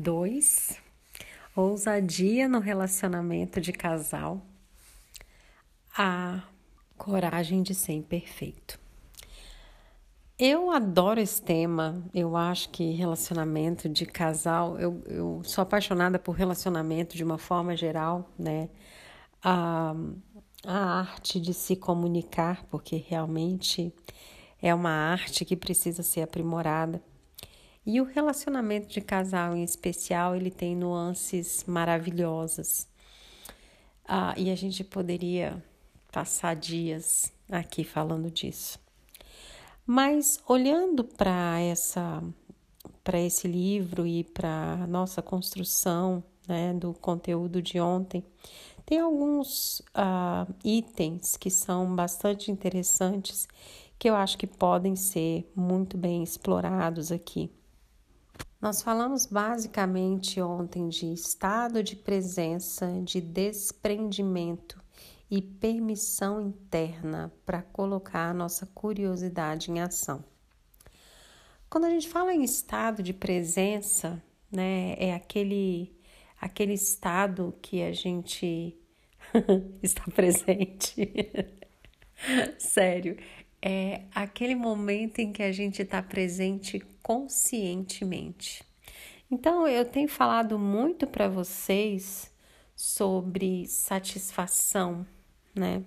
2, ousadia no relacionamento de casal, a coragem de ser imperfeito. Eu adoro esse tema, eu acho que relacionamento de casal, eu, eu sou apaixonada por relacionamento de uma forma geral, né? A, a arte de se comunicar, porque realmente é uma arte que precisa ser aprimorada. E o relacionamento de casal em especial, ele tem nuances maravilhosas. Ah, e a gente poderia passar dias aqui falando disso. Mas olhando para essa para esse livro e para nossa construção né, do conteúdo de ontem, tem alguns uh, itens que são bastante interessantes que eu acho que podem ser muito bem explorados aqui. Nós falamos basicamente ontem de estado de presença, de desprendimento e permissão interna para colocar a nossa curiosidade em ação. Quando a gente fala em estado de presença, né, é aquele aquele estado que a gente está presente. Sério, é aquele momento em que a gente está presente conscientemente. Então, eu tenho falado muito para vocês sobre satisfação, né?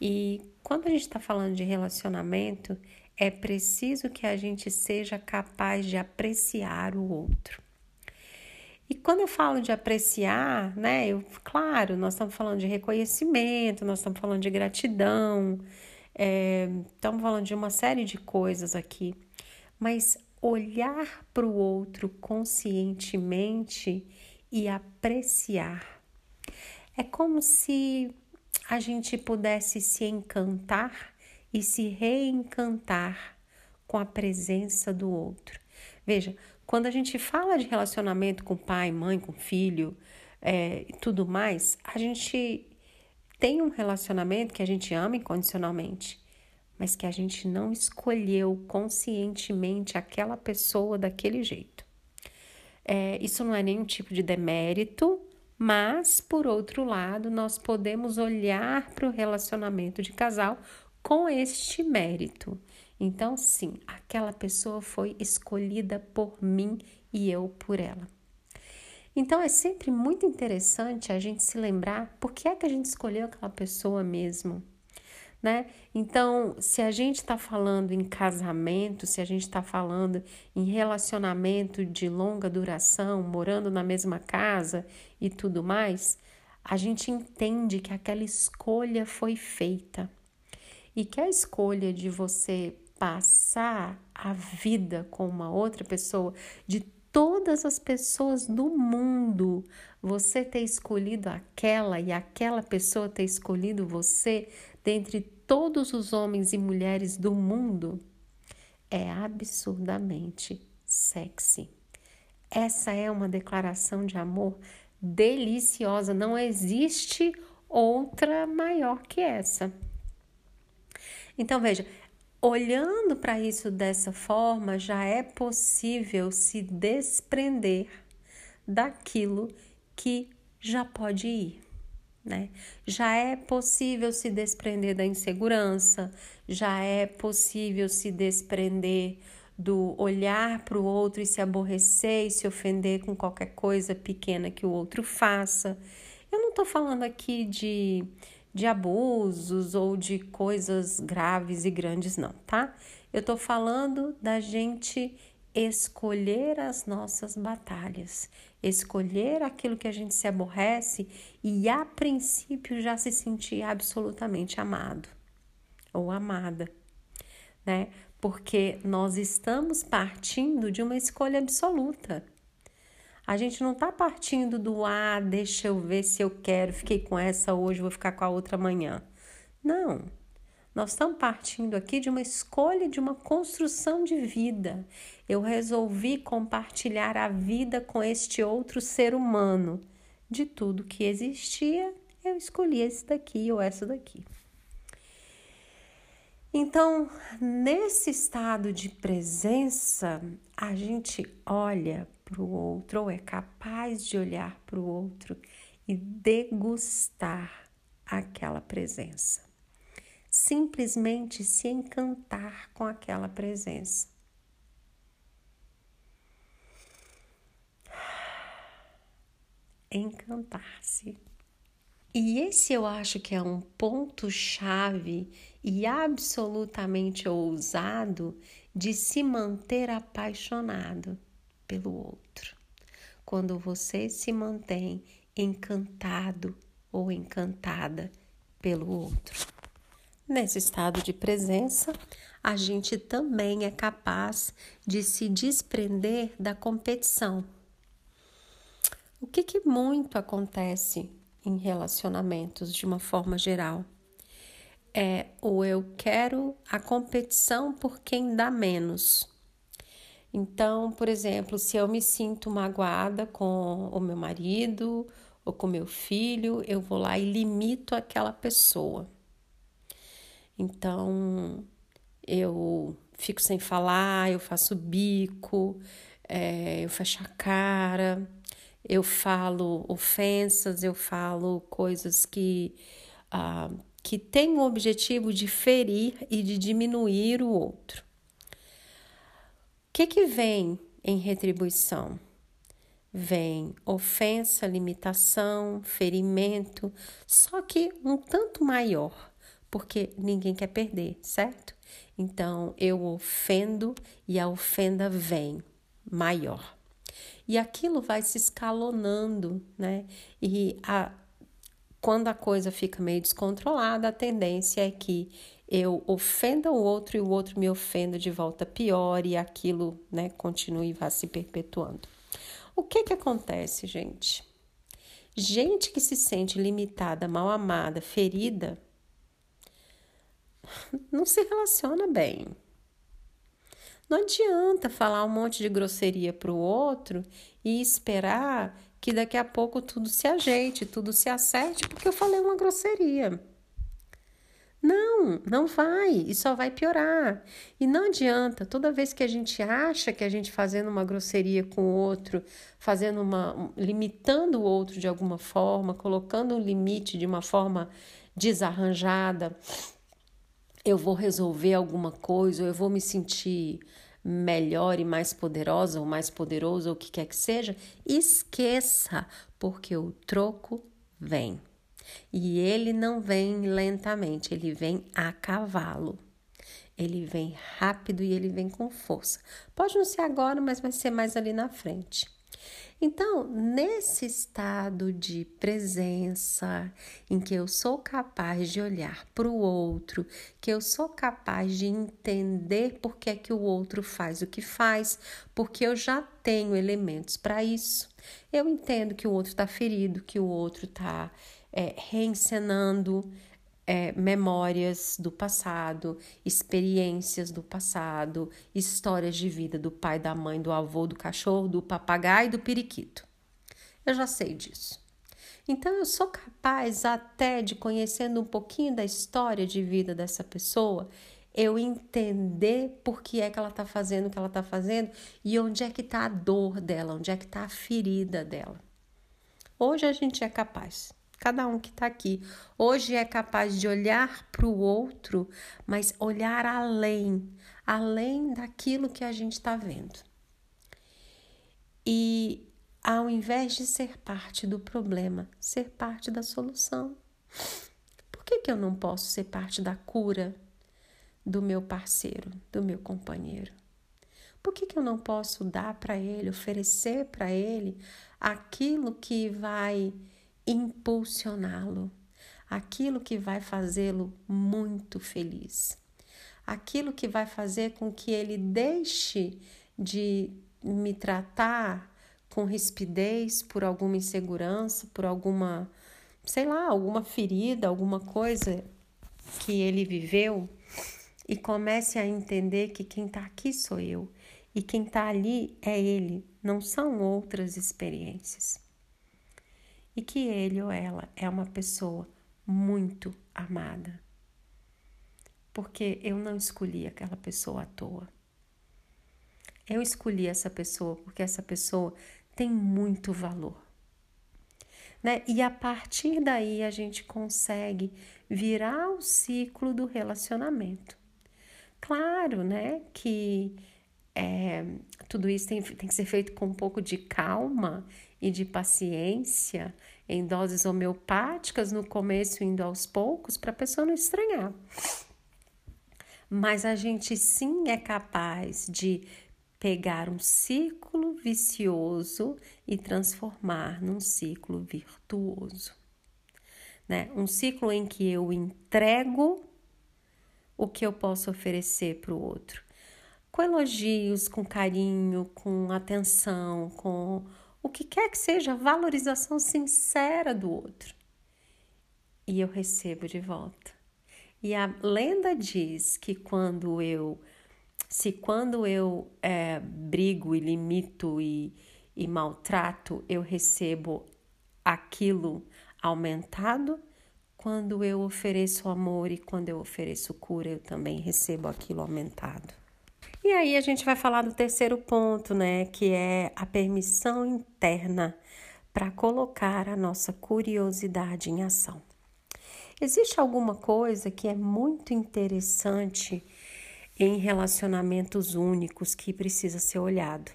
E quando a gente está falando de relacionamento, é preciso que a gente seja capaz de apreciar o outro. E quando eu falo de apreciar, né, eu, claro, nós estamos falando de reconhecimento, nós estamos falando de gratidão, é, estamos falando de uma série de coisas aqui, mas olhar para o outro conscientemente e apreciar é como se a gente pudesse se encantar e se reencantar com a presença do outro. Veja, quando a gente fala de relacionamento com pai, mãe, com filho é, e tudo mais, a gente tem um relacionamento que a gente ama incondicionalmente, mas que a gente não escolheu conscientemente aquela pessoa daquele jeito. É, isso não é nenhum tipo de demérito, mas, por outro lado, nós podemos olhar para o relacionamento de casal com este mérito. Então, sim, aquela pessoa foi escolhida por mim e eu por ela. Então é sempre muito interessante a gente se lembrar por que é que a gente escolheu aquela pessoa mesmo. Né? Então, se a gente está falando em casamento, se a gente está falando em relacionamento de longa duração, morando na mesma casa e tudo mais, a gente entende que aquela escolha foi feita e que a escolha de você passar a vida com uma outra pessoa, de todas as pessoas do mundo, você ter escolhido aquela e aquela pessoa ter escolhido você dentre todos os homens e mulheres do mundo, é absurdamente sexy. Essa é uma declaração de amor deliciosa, não existe outra maior que essa. Então veja, Olhando para isso dessa forma, já é possível se desprender daquilo que já pode ir. Né? Já é possível se desprender da insegurança, já é possível se desprender do olhar para o outro e se aborrecer e se ofender com qualquer coisa pequena que o outro faça. Eu não estou falando aqui de de abusos ou de coisas graves e grandes, não, tá? Eu tô falando da gente escolher as nossas batalhas, escolher aquilo que a gente se aborrece e a princípio já se sentir absolutamente amado ou amada, né? Porque nós estamos partindo de uma escolha absoluta. A gente não está partindo do ah, deixa eu ver se eu quero, fiquei com essa hoje, vou ficar com a outra amanhã. Não. Nós estamos partindo aqui de uma escolha, de uma construção de vida. Eu resolvi compartilhar a vida com este outro ser humano. De tudo que existia, eu escolhi esse daqui ou essa daqui. Então, nesse estado de presença, a gente olha para o outro, ou é capaz de olhar para o outro e degustar aquela presença. Simplesmente se encantar com aquela presença. Encantar-se. E esse eu acho que é um ponto-chave e absolutamente ousado de se manter apaixonado pelo outro. Quando você se mantém encantado ou encantada pelo outro. Nesse estado de presença, a gente também é capaz de se desprender da competição. O que, que muito acontece em relacionamentos de uma forma geral. É o eu quero a competição por quem dá menos. Então, por exemplo, se eu me sinto magoada com o meu marido ou com meu filho, eu vou lá e limito aquela pessoa. Então, eu fico sem falar, eu faço bico, é, eu fecho a cara eu falo ofensas, eu falo coisas que, ah, que têm o objetivo de ferir e de diminuir o outro. O que, que vem em retribuição? Vem ofensa, limitação, ferimento, só que um tanto maior, porque ninguém quer perder, certo? Então eu ofendo e a ofenda vem maior. E aquilo vai se escalonando, né? E a, quando a coisa fica meio descontrolada, a tendência é que eu ofenda o outro e o outro me ofenda de volta pior e aquilo, né, continue e vá se perpetuando. O que que acontece, gente? Gente que se sente limitada, mal amada, ferida, não se relaciona bem. Não adianta falar um monte de grosseria para o outro e esperar que daqui a pouco tudo se ajeite, tudo se acerte, porque eu falei uma grosseria. Não, não vai, e só vai piorar. E não adianta, toda vez que a gente acha que a gente fazendo uma grosseria com o outro, fazendo uma limitando o outro de alguma forma, colocando um limite de uma forma desarranjada, eu vou resolver alguma coisa, ou eu vou me sentir melhor e mais poderosa ou mais poderoso ou o que quer que seja, esqueça, porque o troco vem. E ele não vem lentamente, ele vem a cavalo. Ele vem rápido e ele vem com força. Pode não ser agora, mas vai ser mais ali na frente. Então, nesse estado de presença, em que eu sou capaz de olhar para o outro, que eu sou capaz de entender por que é que o outro faz o que faz, porque eu já tenho elementos para isso. Eu entendo que o outro está ferido, que o outro está é, reencenando é, memórias do passado, experiências do passado, histórias de vida do pai, da mãe, do avô, do cachorro, do papagaio e do periquito. Eu já sei disso. Então eu sou capaz até de conhecendo um pouquinho da história de vida dessa pessoa, eu entender por que é que ela está fazendo o que ela está fazendo e onde é que está a dor dela, onde é que está a ferida dela. Hoje a gente é capaz cada um que está aqui. Hoje é capaz de olhar para o outro, mas olhar além, além daquilo que a gente está vendo. E ao invés de ser parte do problema, ser parte da solução. Por que, que eu não posso ser parte da cura do meu parceiro, do meu companheiro? Por que, que eu não posso dar para ele, oferecer para ele aquilo que vai impulsioná-lo, aquilo que vai fazê-lo muito feliz, aquilo que vai fazer com que ele deixe de me tratar com rispidez por alguma insegurança, por alguma, sei lá, alguma ferida, alguma coisa que ele viveu e comece a entender que quem está aqui sou eu e quem está ali é ele, não são outras experiências e que ele ou ela é uma pessoa muito amada. porque eu não escolhi aquela pessoa à toa. Eu escolhi essa pessoa porque essa pessoa tem muito valor. Né? E a partir daí a gente consegue virar o ciclo do relacionamento. Claro, né, que é, tudo isso tem, tem que ser feito com um pouco de calma e de paciência, em doses homeopáticas no começo, indo aos poucos, para a pessoa não estranhar. Mas a gente sim é capaz de pegar um ciclo vicioso e transformar num ciclo virtuoso. Né? Um ciclo em que eu entrego o que eu posso oferecer para o outro, com elogios, com carinho, com atenção, com o que quer que seja, valorização sincera do outro. E eu recebo de volta. E a lenda diz que quando eu se quando eu é, brigo e limito e, e maltrato, eu recebo aquilo aumentado, quando eu ofereço amor e quando eu ofereço cura, eu também recebo aquilo aumentado. E aí a gente vai falar do terceiro ponto, né, que é a permissão interna para colocar a nossa curiosidade em ação. Existe alguma coisa que é muito interessante em relacionamentos únicos que precisa ser olhado.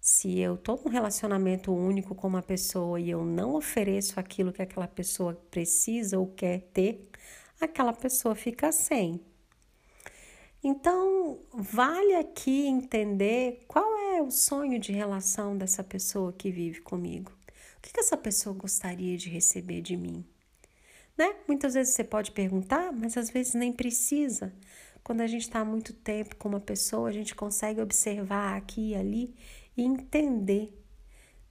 Se eu estou num relacionamento único com uma pessoa e eu não ofereço aquilo que aquela pessoa precisa ou quer ter, aquela pessoa fica sem. Então, vale aqui entender qual é o sonho de relação dessa pessoa que vive comigo. O que, essa pessoa gostaria de receber de mim? Né? Muitas vezes você pode perguntar, mas às vezes nem precisa. Quando a gente está muito tempo com uma pessoa, a gente consegue observar aqui e ali e entender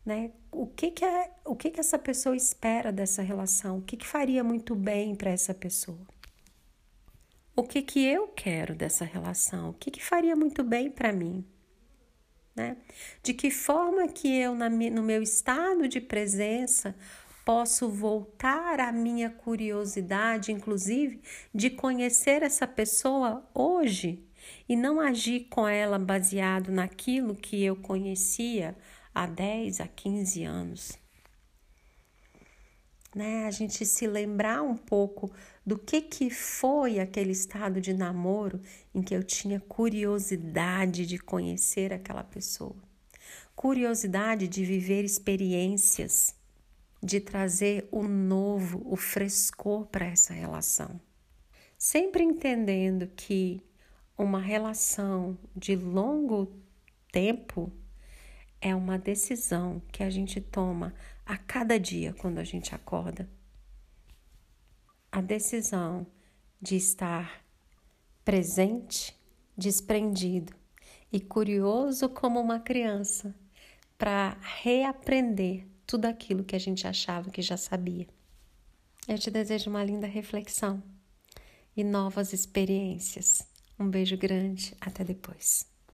né? O que que, é, o que que essa pessoa espera dessa relação? O que que faria muito bem para essa pessoa? O que que eu quero dessa relação? O que que faria muito bem para mim? Né? De que forma que eu, na, no meu estado de presença, posso voltar à minha curiosidade, inclusive, de conhecer essa pessoa hoje e não agir com ela baseado naquilo que eu conhecia há 10, a 15 anos. Né? A gente se lembrar um pouco do que, que foi aquele estado de namoro em que eu tinha curiosidade de conhecer aquela pessoa, curiosidade de viver experiências de trazer o novo, o frescor para essa relação. Sempre entendendo que uma relação de longo tempo é uma decisão que a gente toma a cada dia quando a gente acorda. A decisão de estar presente, desprendido e curioso como uma criança para reaprender tudo aquilo que a gente achava que já sabia. Eu te desejo uma linda reflexão e novas experiências. Um beijo grande, até depois.